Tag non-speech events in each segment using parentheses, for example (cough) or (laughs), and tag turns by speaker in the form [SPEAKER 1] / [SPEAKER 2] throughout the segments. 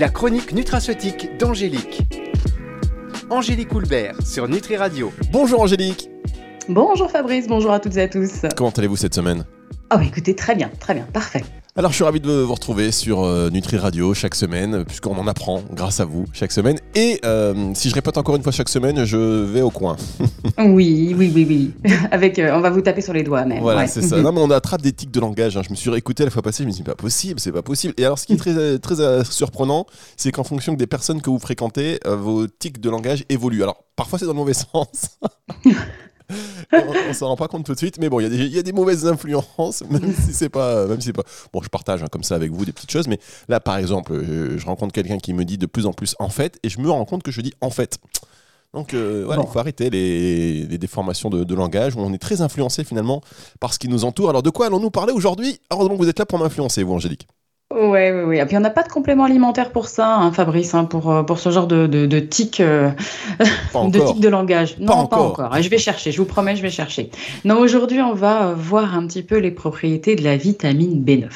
[SPEAKER 1] La chronique nutraceutique d'Angélique. Angélique Coulbert sur Nutri Radio.
[SPEAKER 2] Bonjour Angélique.
[SPEAKER 3] Bonjour Fabrice, bonjour à toutes et à tous.
[SPEAKER 2] Comment allez-vous cette semaine?
[SPEAKER 3] Oh bah écoutez, très bien, très bien, parfait.
[SPEAKER 2] Alors je suis ravi de vous retrouver sur euh, Nutri Radio chaque semaine, puisqu'on en apprend grâce à vous chaque semaine. Et euh, si je répète encore une fois chaque semaine, je vais au coin. (laughs)
[SPEAKER 3] oui, oui, oui, oui. (laughs) Avec, euh, on va vous taper sur les doigts même.
[SPEAKER 2] Voilà,
[SPEAKER 3] ouais.
[SPEAKER 2] c'est ça. (laughs) Non mais on attrape des tics de langage. hein. Je me suis réécouté la fois passée, je me suis dit, pas possible, c'est pas possible. Et alors ce qui est très, très surprenant, c'est qu'en fonction des personnes que vous fréquentez, vos tics de langage évoluent. Alors parfois c'est dans le mauvais sens. (laughs) on, on s'en rend pas compte tout de suite, mais bon, il y, a des- il y a des mauvaises influences, (laughs) même si c'est pas, même si c'est pas. Bon, je partage hein, comme ça avec vous des petites choses, mais là, par exemple, je, je rencontre quelqu'un qui me dit de plus en plus en fait, et je me rends compte que je dis en fait. Donc, euh, voilà,
[SPEAKER 3] Bon.
[SPEAKER 2] il faut arrêter les, les déformations de, de langage où on est très influencé finalement par ce qui nous entoure. Alors, de quoi allons-nous parler aujourd'hui? Heureusement que vous êtes là pour m'influencer, vous, Angélique.
[SPEAKER 3] Ouais, ouais, ouais. Et puis on n'a pas de complément alimentaire pour ça, hein, Fabrice, hein, pour, euh, pour ce genre de, de, de tic, euh, (laughs) de tic de langage. Non, pas
[SPEAKER 2] encore.
[SPEAKER 3] je vais chercher, je vous promets, je vais chercher. Non, aujourd'hui, on va euh, voir un petit peu les propriétés de la vitamine B9.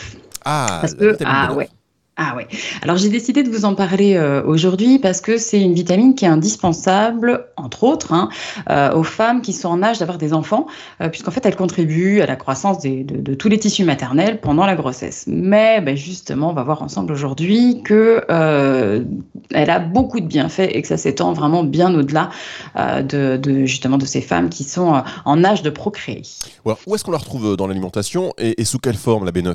[SPEAKER 2] Ah,
[SPEAKER 3] Parce que,
[SPEAKER 2] vitamine
[SPEAKER 3] ah
[SPEAKER 2] B9.
[SPEAKER 3] ouais. Ah ouais. Alors j'ai décidé de vous en parler euh, aujourd'hui parce que c'est une vitamine qui est indispensable, entre autres, hein, euh, aux femmes qui sont en âge d'avoir des enfants, euh, puisqu'en fait elle contribue à la croissance de, tous les tissus maternels pendant la grossesse. Mais ben, justement, on va voir ensemble aujourd'hui que elle a beaucoup de bienfaits et que ça s'étend vraiment bien au-delà de, de justement de ces femmes qui sont en âge de procréer.
[SPEAKER 2] Où est-ce qu'on la retrouve dans l'alimentation et sous quelle forme la B9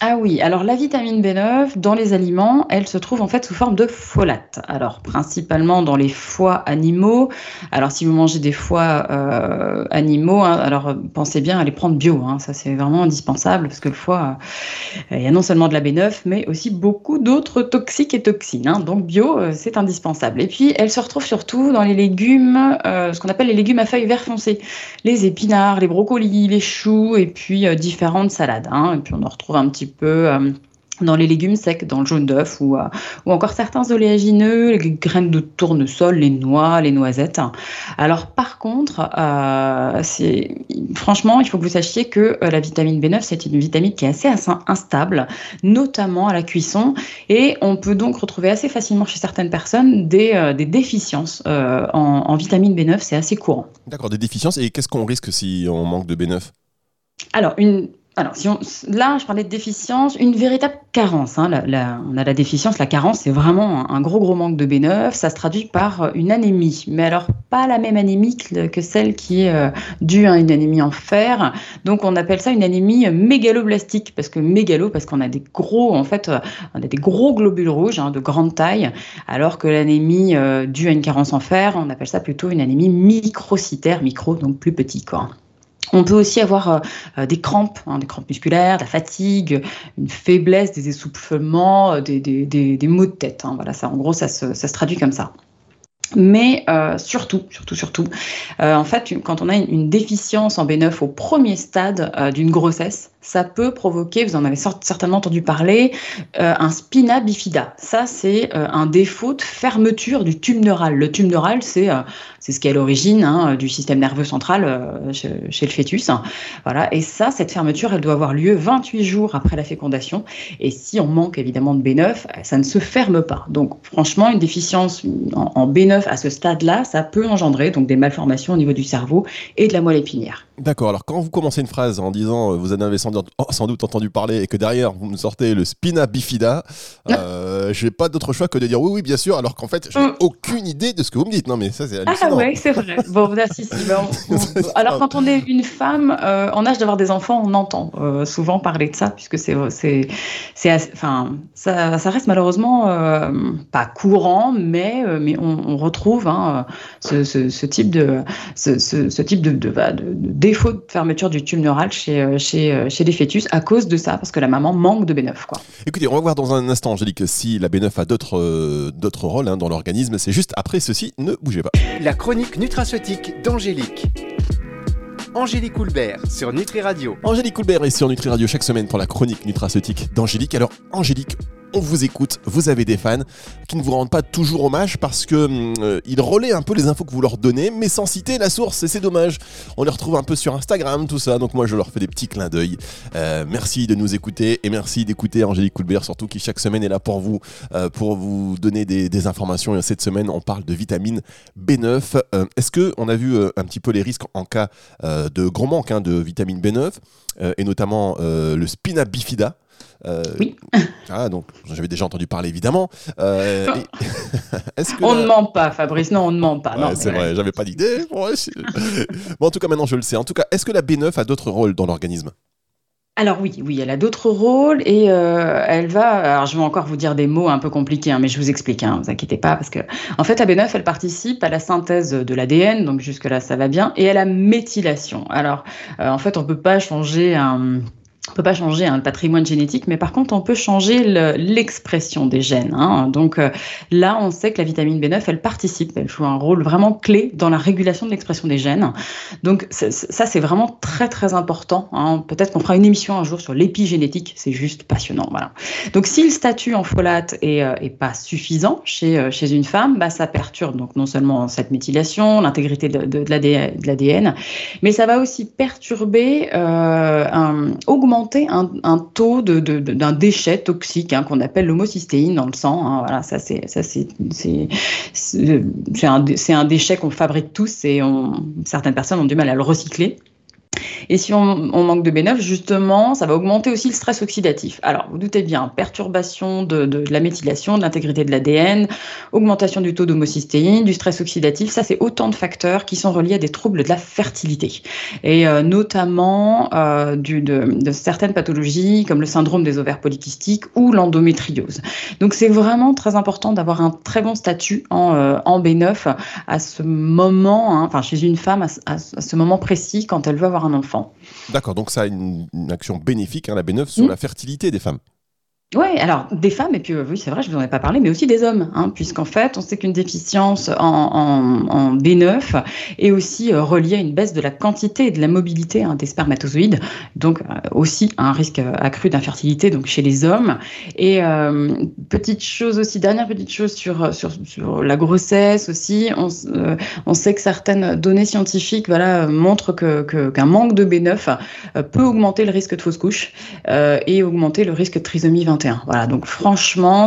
[SPEAKER 3] Ah oui, alors la vitamine B9 dans les aliments, elle se trouve en fait sous forme de folate. Alors principalement dans les foies animaux. Alors si vous mangez des foies euh, animaux, hein, alors euh, pensez bien à les prendre bio. hein. ça c'est vraiment indispensable parce que le foie, euh, il y a non seulement de la B9, mais aussi beaucoup d'autres toxiques et toxines. hein. Donc bio, c'est indispensable. Et puis elle se retrouve surtout dans les légumes, ce qu'on appelle les légumes à feuilles vert foncé les épinards, les brocolis, les choux et puis différentes salades. Et puis on en retrouve un petit peu euh, dans les légumes secs, dans le jaune d'œuf ou, euh, ou encore certains oléagineux, les graines de tournesol, les noix, les noisettes. Alors par contre, euh, franchement, il faut que vous sachiez que euh, la vitamine B9, c'est une vitamine qui est assez ins- instable, notamment à la cuisson, et on peut donc retrouver assez facilement chez certaines personnes des, euh, des déficiences en, en vitamine B9, c'est assez courant.
[SPEAKER 2] D'accord, des déficiences. Et qu'est-ce qu'on risque si on manque de B9
[SPEAKER 3] Alors, une, alors si là, je parlais de déficience, une véritable carence. hein. On a la déficience, la carence, c'est vraiment un, gros, gros manque de B9. Ça se traduit par euh, une anémie, mais alors pas la même anémie que, celle qui est euh, due à une anémie en fer. Donc, on appelle ça une anémie mégaloblastique, parce que mégalo, parce qu'on a des gros, en fait, euh, on a des gros globules rouges hein, de grande taille, alors que l'anémie due à une carence en fer, on appelle ça plutôt une anémie microcytaire, micro, donc plus petit, quoi. On peut aussi avoir euh, euh, des crampes, hein, des crampes musculaires, de la fatigue, une faiblesse, des essoufflements, euh, des, maux de tête. hein. Voilà, ça, en gros, ça se, traduit comme ça. Mais surtout, surtout, surtout, en fait, quand on a une, une déficience en B9 au premier stade d'une grossesse, ça peut provoquer, vous en avez cer- certainement entendu parler, euh, un spina bifida. Ça, c'est euh, un défaut de fermeture du tube neural. Le tube neural, c'est euh, ce qui est à l'origine hein, du système nerveux central chez, le fœtus. Voilà. Et ça, cette fermeture, elle doit avoir lieu 28 jours après la fécondation. Et si on manque évidemment de B9, euh, ça ne se ferme pas. Donc, franchement, une déficience en, en B9 à ce stade-là, ça peut engendrer donc des malformations au niveau du cerveau et de la moelle épinière.
[SPEAKER 2] D'accord, alors quand vous commencez une phrase en disant vous avez sans, sans doute entendu parler et que derrière vous me sortez le spina bifida, (laughs) euh, j'ai pas d'autre choix que de dire oui, oui, bien sûr, alors qu'en fait, j'ai
[SPEAKER 3] Mm.
[SPEAKER 2] aucune idée de ce que vous me dites. Non, mais ça, c'est
[SPEAKER 3] Ah ouais, c'est vrai. Bon, si, si, on- on- alors quand on est une femme euh, en âge d'avoir des enfants, on entend euh, souvent parler de ça, puisque c'est, c'est, c'est, assez- enfin, ça, ça reste malheureusement euh, pas courant, mais, mais on, on retrouve hein, ce, ce, ce type de, ce, type de, de, bah, de- de défaut de fermeture du tube neural chez, chez, chez les fœtus à cause de ça, parce que la maman manque de B9, quoi.
[SPEAKER 2] Écoutez, on va voir dans un instant, Angélique, si la B9 a d'autres euh, rôles hein, dans l'organisme. C'est juste après ceci, ne bougez pas.
[SPEAKER 1] La chronique nutraceutique d'Angélique. Angélique Coulbert sur Nutri Radio.
[SPEAKER 2] Angélique Coulbert est sur Nutri Radio chaque semaine pour la chronique nutraceutique d'Angélique. Alors, Angélique, on vous écoute, vous avez des fans qui ne vous rendent pas toujours hommage parce que euh, ils relaient un peu les infos que vous leur donnez, mais sans citer la source, et c'est dommage. On les retrouve un peu sur Instagram, tout ça, donc moi je leur fais des petits clins d'œil. Euh, merci de nous écouter et merci d'écouter Angélique Coulbert, surtout qui chaque semaine est là pour vous, euh, pour vous donner des, informations. Et cette semaine, on parle de vitamine B9. Est-ce que on a vu un petit peu les risques en cas de gros manque hein, de vitamine B9 et notamment le spina bifida
[SPEAKER 3] euh, oui. (laughs)
[SPEAKER 2] Ah, donc j'avais déjà entendu parler évidemment.
[SPEAKER 3] Euh, (laughs) on ne ment pas, Fabrice, non, on ne ment pas.
[SPEAKER 2] c'est vrai, j'avais pas d'idée. (laughs) Bon, en tout cas, maintenant je le sais. En tout cas, est-ce que la B9 a d'autres rôles dans l'organisme?
[SPEAKER 3] Alors oui, oui, elle a d'autres rôles et euh, elle va. Alors je vais encore vous dire des mots un peu compliqués, hein, mais je vous explique. Hein, vous inquiétez pas, parce que en fait, la B9, elle participe à la synthèse de l'ADN, donc jusque là ça va bien, et à la méthylation. Alors en fait, on peut pas changer un peut pas changer hein, patrimoine génétique, mais par contre, on peut changer l'expression des gènes. Hein. Donc euh, là, on sait que la vitamine B9, elle participe, elle joue un rôle vraiment clé dans la régulation de l'expression des gènes. Donc ça, c'est vraiment très très important. Hein. Peut-être qu'on fera une émission un jour sur l'épigénétique, c'est juste passionnant. Voilà. Donc si le statut en folate est, euh, pas suffisant chez, euh, chez une femme, bah, ça perturbe donc non seulement cette méthylation, l'intégrité de, de, l'ADN, mais ça va aussi perturber, augmenter un, taux d'un déchet toxique hein, qu'on appelle l'homocystéine dans le sang. Hein. voilà, ça c'est un, un, déchet qu'on fabrique tous et certaines personnes ont du mal à le recycler. Et si on, manque de B9, justement, ça va augmenter aussi le stress oxydatif. Alors, vous doutez bien, perturbation de, la méthylation, de l'intégrité de l'ADN, augmentation du taux d'homocystéine, du stress oxydatif, ça c'est autant de facteurs qui sont reliés à des troubles de la fertilité. Et euh, notamment euh, de, certaines pathologies comme le syndrome des ovaires polykystiques ou l'endométriose. Donc c'est vraiment très important d'avoir un très bon statut en, euh, B9 à ce moment, hein, enfin chez une femme, à, ce moment précis quand elle veut avoir un enfant.
[SPEAKER 2] D'accord, donc ça a une, action bénéfique, hein, la B9, sur mm. la fertilité des femmes.
[SPEAKER 3] Oui, alors des femmes, et puis euh, oui, c'est vrai, je ne vous en ai pas parlé, mais aussi des hommes, hein, puisqu'en fait, on sait qu'une déficience en, B9 est aussi euh, reliée à une baisse de la quantité et de la mobilité hein, des spermatozoïdes, donc euh, aussi un risque accru d'infertilité donc chez les hommes. Et petite chose aussi, dernière petite chose sur, la grossesse aussi, on, sait que certaines données scientifiques montrent qu'un qu'un manque de B9 peut augmenter le risque de fausse couche et augmenter le risque de trisomie 21. Voilà, donc franchement,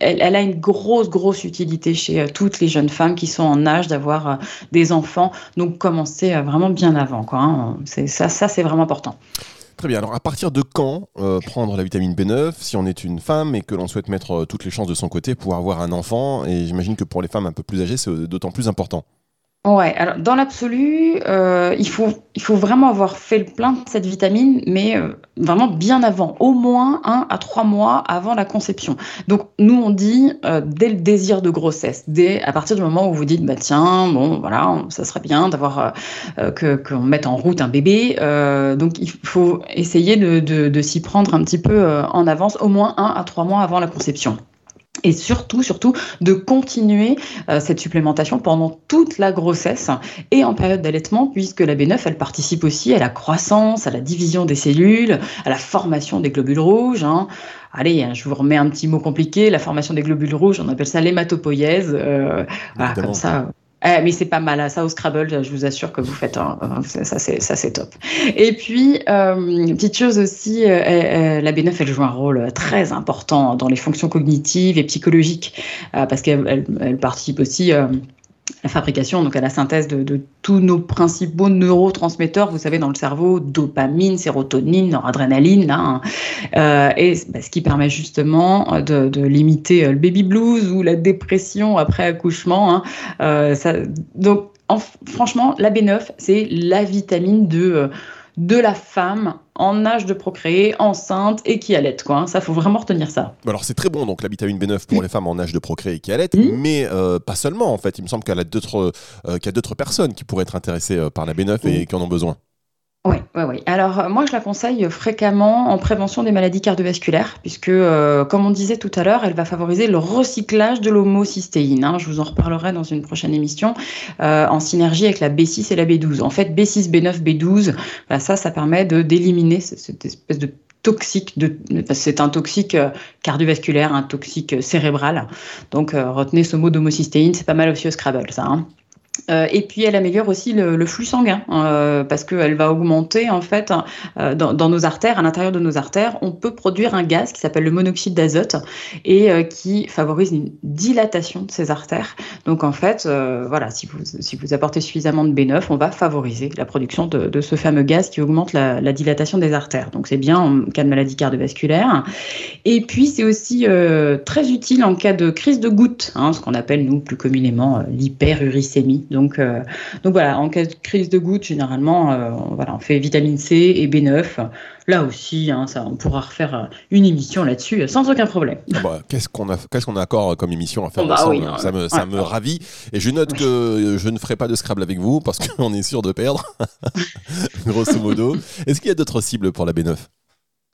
[SPEAKER 3] elle, a une grosse, grosse utilité chez euh, toutes les jeunes femmes qui sont en âge d'avoir euh, des enfants. Donc commencer euh, vraiment bien avant. Quoi, hein. ça c'est vraiment important.
[SPEAKER 2] Très bien. Alors, à partir de quand prendre la vitamine B9 si on est une femme et que l'on souhaite mettre toutes les chances de son côté pour avoir un enfant? Et j'imagine que pour les femmes un peu plus âgées, c'est d'autant plus important.
[SPEAKER 3] Ouais, alors dans l'absolu, euh, il, faut, il faut vraiment avoir fait le plein de cette vitamine, mais euh, vraiment bien avant, au moins un à trois mois avant la conception. Donc nous on dit euh, dès le désir de grossesse, dès à partir du moment où vous dites bah tiens bon voilà ça serait bien d'avoir que qu'on mette en route un bébé, donc il faut essayer de, de, de s'y prendre un petit peu en avance, au moins un à trois mois avant la conception et surtout, surtout, de continuer euh, cette supplémentation pendant toute la grossesse et en période d'allaitement, puisque la B9, elle participe aussi à la croissance, à la division des cellules, à la formation des globules rouges. Hein. Allez, hein, je vous remets un petit mot compliqué, la formation des globules rouges, on appelle ça l'hématopoïèse. Euh, voilà, comme ça, eh, mais c'est pas mal, hein. ça au Scrabble, je vous assure que vous faites ça, c'est ça c'est top. Et puis euh, petite chose aussi, euh, euh, la B9 elle joue un rôle très important dans les fonctions cognitives et psychologiques parce qu'elle elle participe aussi la fabrication, donc à la synthèse de, tous nos principaux neurotransmetteurs, vous savez, dans le cerveau, dopamine, sérotonine, noradrénaline, là, hein. euh, et bah, ce qui permet justement de, limiter euh, le baby blues ou la dépression après accouchement. Hein. Euh, donc, franchement, la B9, c'est la vitamine de de la femme en âge de procréer, enceinte et qui allait. Quoi. Hein. Ça, faut vraiment retenir ça.
[SPEAKER 2] Alors, c'est très bon, donc la vitamine B9 pour les femmes en âge de procréer et qui allait, mmh. mais euh, pas seulement, en fait. Il me semble qu'il y a d'autres euh, personnes qui pourraient être intéressées euh, par la B9 et qui en ont besoin.
[SPEAKER 3] Oui, oui, oui. Alors, euh, moi, je la conseille fréquemment en prévention des maladies cardiovasculaires, puisque, euh, comme on disait tout à l'heure, elle va favoriser le recyclage de l'homocystéine. Hein. Je vous en reparlerai dans une prochaine émission, euh, en synergie avec la B6 et la B12. En fait, B6, B9, B12, ça, ça permet d'éliminer cette espèce de toxique, de, c'est un toxique cardiovasculaire, un toxique cérébral. Donc retenez ce mot d'homocystéine, c'est pas mal aussi au Scrabble ça. Hein. Euh, et puis elle améliore aussi le, flux sanguin euh, parce qu'elle va augmenter en fait euh, dans, nos artères, à l'intérieur de nos artères, on peut produire un gaz qui s'appelle le monoxyde d'azote et qui favorise une dilatation de ces artères. Donc en fait, voilà, si vous, si vous apportez suffisamment de B9, on va favoriser la production de, ce fameux gaz qui augmente la, dilatation des artères. Donc c'est bien en cas de maladie cardiovasculaire. Et puis c'est aussi très utile en cas de crise de goutte, hein, ce qu'on appelle nous plus communément l'hyperuricémie. Donc, euh, donc voilà, en cas de crise de goutte, généralement, euh, on, voilà, on fait vitamine C et B9. Là aussi, hein, ça, on pourra refaire euh, une émission là-dessus sans aucun problème.
[SPEAKER 2] Ah bah, qu'est-ce qu'on a, qu'est-ce qu'on a encore comme émission à faire bah Ça me, ça me ravit. Et je note que je ne ferai pas de Scrabble avec vous parce (laughs) qu'on est sûr de perdre, (laughs) grosso modo. Est-ce qu'il y a d'autres cibles pour la B9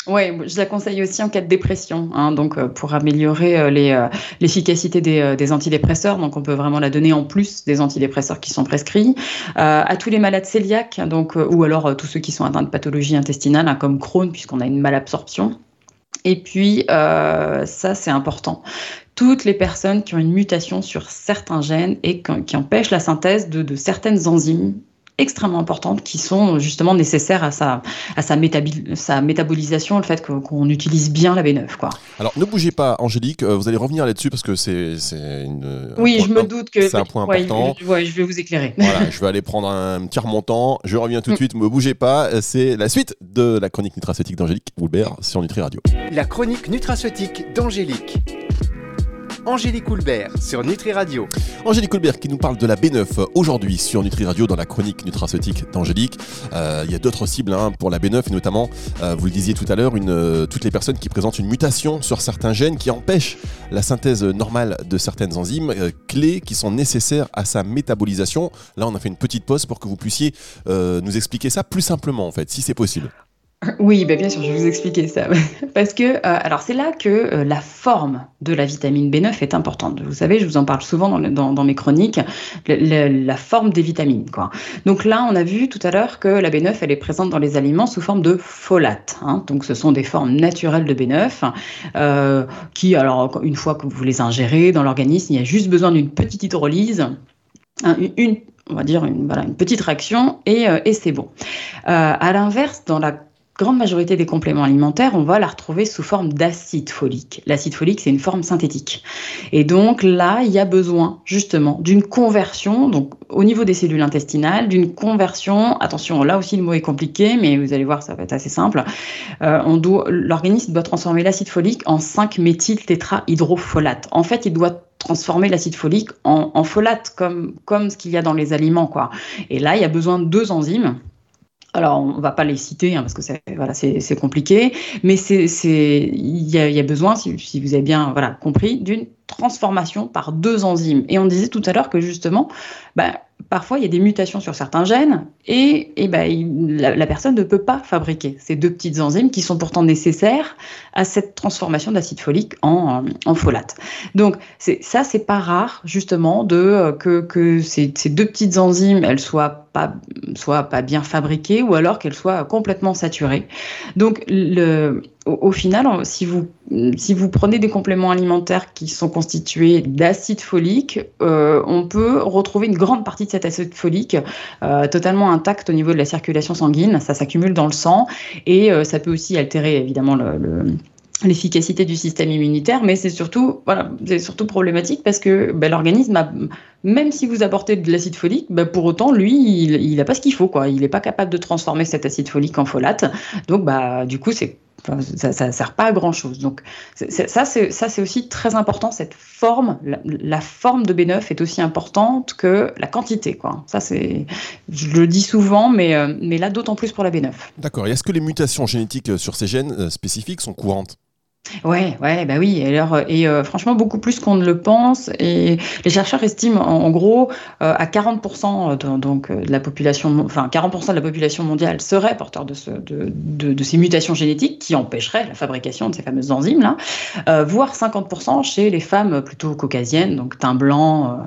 [SPEAKER 3] oui, je la conseille aussi en cas de dépression, hein, donc euh, pour améliorer euh, euh, l'efficacité des, antidépresseurs. Donc on peut vraiment la donner en plus des antidépresseurs qui sont prescrits à tous les malades cœliaques, donc ou alors tous ceux qui sont atteints de pathologie intestinale, hein, comme Crohn, puisqu'on a une malabsorption. Et puis ça, c'est important toutes les personnes qui ont une mutation sur certains gènes et qui empêchent la synthèse de certaines enzymes extrêmement importantes qui sont justement nécessaires à sa, à sa, sa métabolisation, le fait qu'on utilise bien la B9. Quoi.
[SPEAKER 2] Alors ne bougez pas, Angélique, euh, vous allez revenir là-dessus parce que c'est
[SPEAKER 3] une. Oui, je me doute que
[SPEAKER 2] c'est un point important.
[SPEAKER 3] Je, je, vais vous éclairer.
[SPEAKER 2] Voilà, (laughs) je vais aller prendre un petit remontant. Je reviens tout de suite, ne bougez pas. C'est la suite de la chronique nutraceutique d'Angélique Woulbert sur Nutri Radio.
[SPEAKER 1] La chronique nutraceutique d'Angélique. Angélique Houlbert sur Nutri Radio.
[SPEAKER 2] Angélique Houlbert qui nous parle de la B9 aujourd'hui sur Nutri Radio dans la chronique nutraceutique d'Angélique. Euh, il y a d'autres cibles hein, pour la B9 et notamment, euh, vous le disiez tout à l'heure, euh, toutes les personnes qui présentent une mutation sur certains gènes qui empêchent la synthèse normale de certaines enzymes clés qui sont nécessaires à sa métabolisation. Là, on a fait une petite pause pour que vous puissiez nous expliquer ça plus simplement en fait, si c'est possible.
[SPEAKER 3] Oui, bah, bien sûr, je vais vous expliquer ça. (laughs) Parce que, euh, alors c'est là que euh, la forme de la vitamine B9 est importante. Vous savez, je vous en parle souvent dans, mes chroniques, la forme des vitamines. Donc là, on a vu tout à l'heure que la B9, elle est présente dans les aliments sous forme de folate. Hein. Donc ce sont des formes naturelles de B9 euh, qui, alors une fois que vous les ingérez dans l'organisme, il y a juste besoin d'une petite hydrolyse, une, on va dire une, voilà, une petite réaction et, et c'est bon. Euh, à l'inverse, dans la grande majorité des compléments alimentaires, on va la retrouver sous forme d'acide folique. L'acide folique, c'est une forme synthétique. Et donc là, il y a besoin justement d'une conversion, donc au niveau des cellules intestinales, d'une conversion. Attention, là aussi le mot est compliqué, mais vous allez voir, ça va être assez simple. Euh, l'organisme doit transformer l'acide folique en 5-méthyltétrahydrofolate. En fait, il doit transformer l'acide folique en, folate, comme, ce qu'il y a dans les aliments. Et là, il y a besoin de deux enzymes alors, on ne va pas les citer hein, parce que c'est voilà, compliqué, mais il y, y, a besoin, si, si, vous avez bien voilà compris, d'une transformation par deux enzymes. Et on disait tout à l'heure que justement, bah, parfois il y a des mutations sur certains gènes et, et bah, la, personne ne peut pas fabriquer ces deux petites enzymes qui sont pourtant nécessaires à cette transformation d'acide folique en, en, folate. Donc ça, c'est pas rare justement de que, que ces, ces, deux petites enzymes elles soient pas soient pas bien fabriquées ou alors qu'elles soient complètement saturées. Donc le au, final, si vous, si vous prenez des compléments alimentaires qui sont constitués d'acide folique, euh, on peut retrouver une grande partie de cet acide folique euh, totalement intact au niveau de la circulation sanguine. Ça s'accumule dans le sang et euh, ça peut aussi altérer évidemment le, l'efficacité du système immunitaire, mais c'est surtout, voilà, surtout problématique parce que ben, l'organisme, même si vous apportez de l'acide folique, ben, pour autant, lui, il n'a pas ce qu'il faut, quoi. Il n'est pas capable de transformer cet acide folique en folate. Donc, bah, du coup, c'est ça ne sert pas à grand chose. Donc ça, c'est aussi très important. Cette forme, la, forme de B9 est aussi importante que la quantité. Quoi. Ça, je le dis souvent, mais, euh, mais là, d'autant plus pour la B9.
[SPEAKER 2] D'accord. Et est-ce que les mutations génétiques sur ces gènes euh, spécifiques sont courantes?
[SPEAKER 3] Ouais, ouais, bah oui. Et, alors, et euh, franchement, beaucoup plus qu'on ne le pense. Et les chercheurs estiment, en, gros, euh, à 40% de, donc euh, de la population, enfin 40% de la population mondiale serait porteur de, ce, de, de, de, ces mutations génétiques qui empêcheraient la fabrication de ces fameuses enzymes là, euh, voire 50% chez les femmes plutôt caucasiennes, donc teint blanc,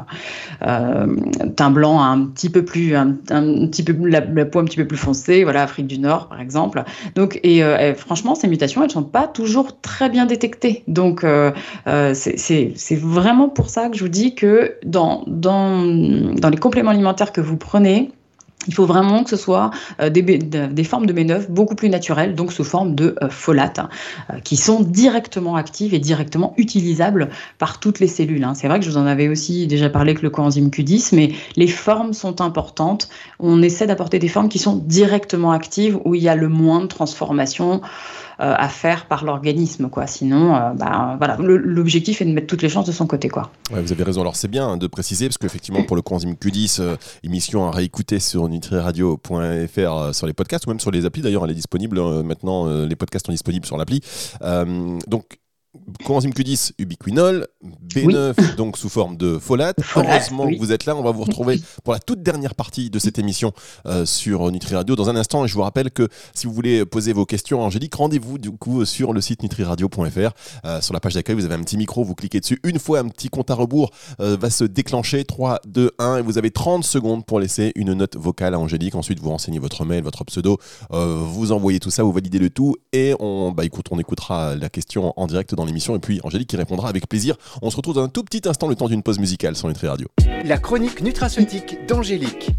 [SPEAKER 3] euh, teint blanc un petit peu plus, un, petit peu la, peau un petit peu plus foncée, voilà, Afrique du Nord par exemple. Donc, et, et franchement, ces mutations, elles sont pas toujours très bien détecté. Donc, euh, euh, c'est vraiment pour ça que je vous dis que dans, les compléments alimentaires que vous prenez, il faut vraiment que ce soit euh, des, formes de B9 beaucoup plus naturelles, donc sous forme de euh, folates, euh, qui sont directement actives et directement utilisables par toutes les cellules. Hein. C'est vrai que je vous en avais aussi déjà parlé avec le coenzyme Q10, mais les formes sont importantes. On essaie d'apporter des formes qui sont directement actives, où il y a le moins de transformation à faire par l'organisme sinon bah, voilà l'objectif est de mettre toutes les chances de son côté
[SPEAKER 2] vous avez raison alors c'est bien de préciser parce qu'effectivement pour le coenzyme Q10 euh, émission à réécouter sur nutriradio.fr euh, sur les podcasts ou même sur les applis. D'ailleurs elle est disponible maintenant les podcasts sont disponibles sur l'appli. Donc coenzyme Q10 ubiquinol, B9 oui. donc sous forme de folate. Heureusement oui. que vous êtes là, on va vous retrouver pour la toute dernière partie de cette émission euh, sur Nutri Radio dans un instant. Et je vous rappelle que si vous voulez poser vos questions à Angélique, rendez-vous du coup sur le site nutriradio.fr. Euh, sur la page d'accueil, vous avez un petit micro, vous cliquez dessus. Une fois un petit compte à rebours euh, va se déclencher 3, 2, 1 et vous avez 30 secondes pour laisser une note vocale à Angélique. Ensuite, vous renseignez votre mail, votre pseudo, vous envoyez tout ça, vous validez le tout et on, bah, écoute, on écoutera la question en direct dans l'émission et puis Angélique qui répondra avec plaisir. On se retrouve dans un tout petit instant le temps d'une pause musicale sur Nutri Radio.
[SPEAKER 1] La chronique nutraceutique d'Angélique.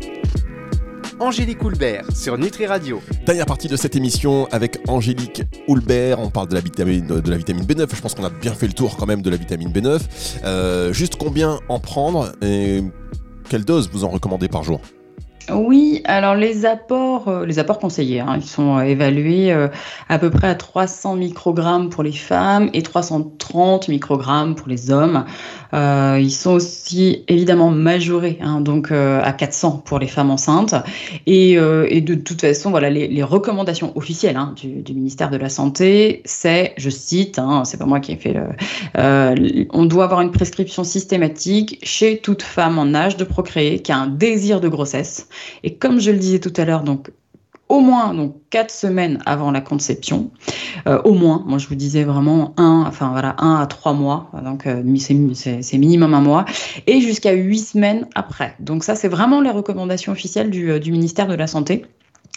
[SPEAKER 1] Angélique Houlbert sur Nutri Radio.
[SPEAKER 2] Dernière partie de cette émission avec Angélique Houlbert. On parle de la vitamine, de la vitamine B9. Je pense qu'on a bien fait le tour quand même de la vitamine B9. Euh, juste combien en prendre et quelle dose vous en recommandez par jour?
[SPEAKER 3] Oui, alors les apports, euh, les apports conseillés, hein, ils sont euh, évalués euh, à peu près à 300 microgrammes pour les femmes et 330 microgrammes pour les hommes. Ils sont aussi évidemment majorés, hein, donc à 400 pour les femmes enceintes. Et, de toute façon, voilà, les, recommandations officielles hein, du, du, ministère de la Santé, c'est, je cite, c'est pas moi qui ai fait le, on doit avoir une prescription systématique chez toute femme en âge de procréer qui a un désir de grossesse. Et comme je le disais tout à l'heure, donc au moins donc quatre semaines avant la conception, euh, au moins. Moi, je vous disais vraiment un, voilà, un à trois mois. Donc euh, c'est minimum un mois et jusqu'à huit semaines après. Donc ça, c'est vraiment les recommandations officielles du, euh, du ministère de la santé.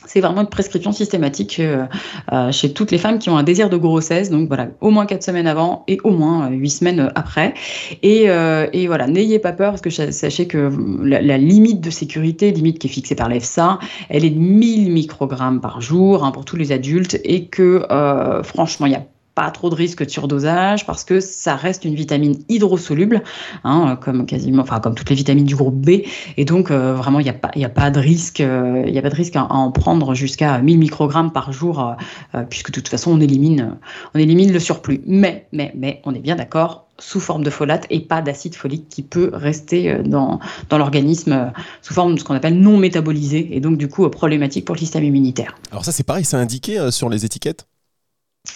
[SPEAKER 3] C'est vraiment une prescription systématique euh, euh, chez toutes les femmes qui ont un désir de grossesse. Donc voilà, au moins quatre semaines avant et au moins huit semaines après. Et, euh, voilà, n'ayez pas peur parce que sachez que la, la, limite de sécurité, limite qui est fixée par l'EFSA, elle est de 1000 microgrammes par jour hein, pour tous les adultes et que euh, franchement, il y a pas trop de risque de surdosage parce que ça reste une vitamine hydrosoluble, hein, comme quasiment, enfin comme toutes les vitamines du groupe B, et donc euh, vraiment il n'y a pas, il a pas de risque, il euh, y a pas de risque à, à en prendre jusqu'à 1000 microgrammes par jour, euh, puisque de toute façon on élimine, on élimine le surplus. Mais, mais, mais, on est bien d'accord sous forme de folate et pas d'acide folique qui peut rester dans, dans l'organisme sous forme de ce qu'on appelle non métabolisé et donc du coup problématique pour le système immunitaire.
[SPEAKER 2] Alors ça c'est pareil, c'est indiqué sur les étiquettes?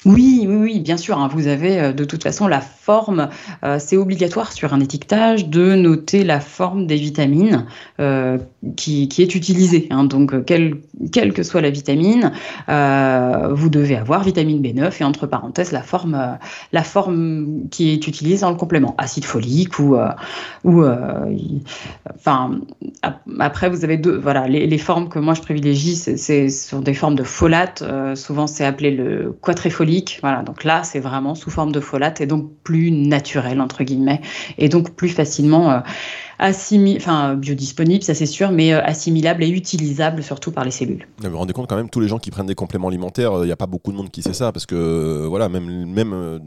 [SPEAKER 3] Oui, oui, oui, bien sûr. Hein, vous avez euh, de toute façon la forme. Euh, c'est obligatoire sur un étiquetage de noter la forme des vitamines euh, qui, qui, est utilisée. Hein, donc, quelle, quelle, que soit la vitamine, vous devez avoir vitamine B9 et entre parenthèses la forme, la forme qui est utilisée dans le complément, acide folique ou, ou enfin. Après, vous avez deux. Voilà, les, les, formes que moi je privilégie, c'est sont des formes de folate. souvent, c'est appelé le quadrifolique Voilà, donc là, c'est vraiment sous forme de folate et donc plus naturel, entre guillemets, et donc plus facilement assimilable, enfin biodisponible, ça c'est sûr, mais euh, assimilable et utilisable surtout par les cellules.
[SPEAKER 2] Vous vous rendez compte quand même, tous les gens qui prennent des compléments alimentaires, il euh, n'y a pas beaucoup de monde qui sait ça, parce que euh, voilà, même, même,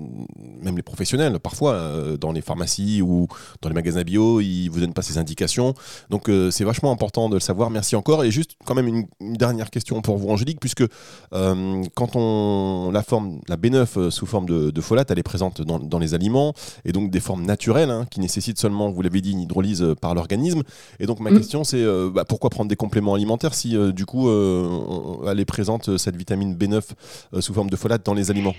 [SPEAKER 2] même les professionnels, parfois, dans les pharmacies ou dans les magasins bio, ils vous donnent pas ces indications. Donc c'est vachement important de le savoir. Merci encore. Et juste quand même une, dernière question pour vous, Angélique, puisque quand on la forme, la B9 sous forme de, de, folate, elle est présente dans, dans, les aliments, et donc des formes naturelles hein, qui nécessitent seulement, vous l'avez dit, une hydrolyse par l'organisme. Et donc ma mmh. question c'est euh, bah, pourquoi prendre des compléments alimentaires si euh, du coup euh, elle est présente cette vitamine B9 sous forme de folate dans les aliments?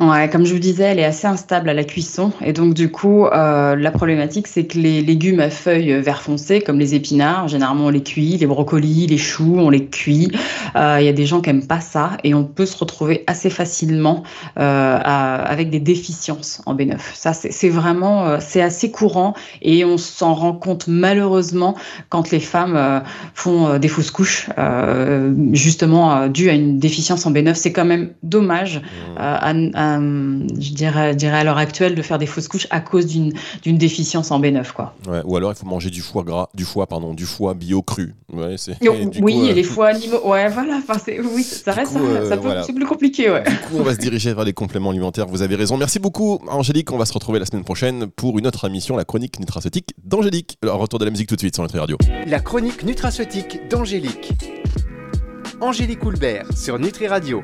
[SPEAKER 3] Ouais, comme je vous disais, elle est assez instable à la cuisson. Et donc, du coup, euh, la problématique, c'est que les légumes à feuilles vert foncé, comme les épinards, généralement on les cuit, les brocolis, les choux, on les cuit. Euh, Il y a des gens qui aiment pas ça et on peut se retrouver assez facilement euh, à- avec des déficiences en B9. Ça, c'est vraiment, euh, c'est assez courant et on s'en rend compte malheureusement quand les femmes euh, font des fausses couches, euh, justement dues à une déficience en B9. C'est quand même dommage
[SPEAKER 2] Mmh.
[SPEAKER 3] euh, à, à- je, dirais, je dirais à l'heure actuelle de faire des fausses couches à cause d'une déficience en B9 quoi.
[SPEAKER 2] Ouais, ou alors il faut manger du foie gras, du foie pardon, du foie bio cru. Ouais,
[SPEAKER 3] oui,
[SPEAKER 2] coup,
[SPEAKER 3] et
[SPEAKER 2] euh,
[SPEAKER 3] les foie animaux, ouais voilà, enfin oui, ça reste
[SPEAKER 2] coup, euh,
[SPEAKER 3] ça peut-
[SPEAKER 2] voilà.
[SPEAKER 3] c'est plus compliqué ouais.
[SPEAKER 2] Du coup, on va se diriger vers les compléments alimentaires. Vous avez raison. Merci beaucoup, Angélique. On va se retrouver la semaine prochaine pour une autre émission, la chronique nutraceutique d'Angélique. Alors, retour de la musique tout de suite sur notre radio.
[SPEAKER 1] La chronique nutraceutique d'Angélique. Angélique Houlbert sur Nutri Radio.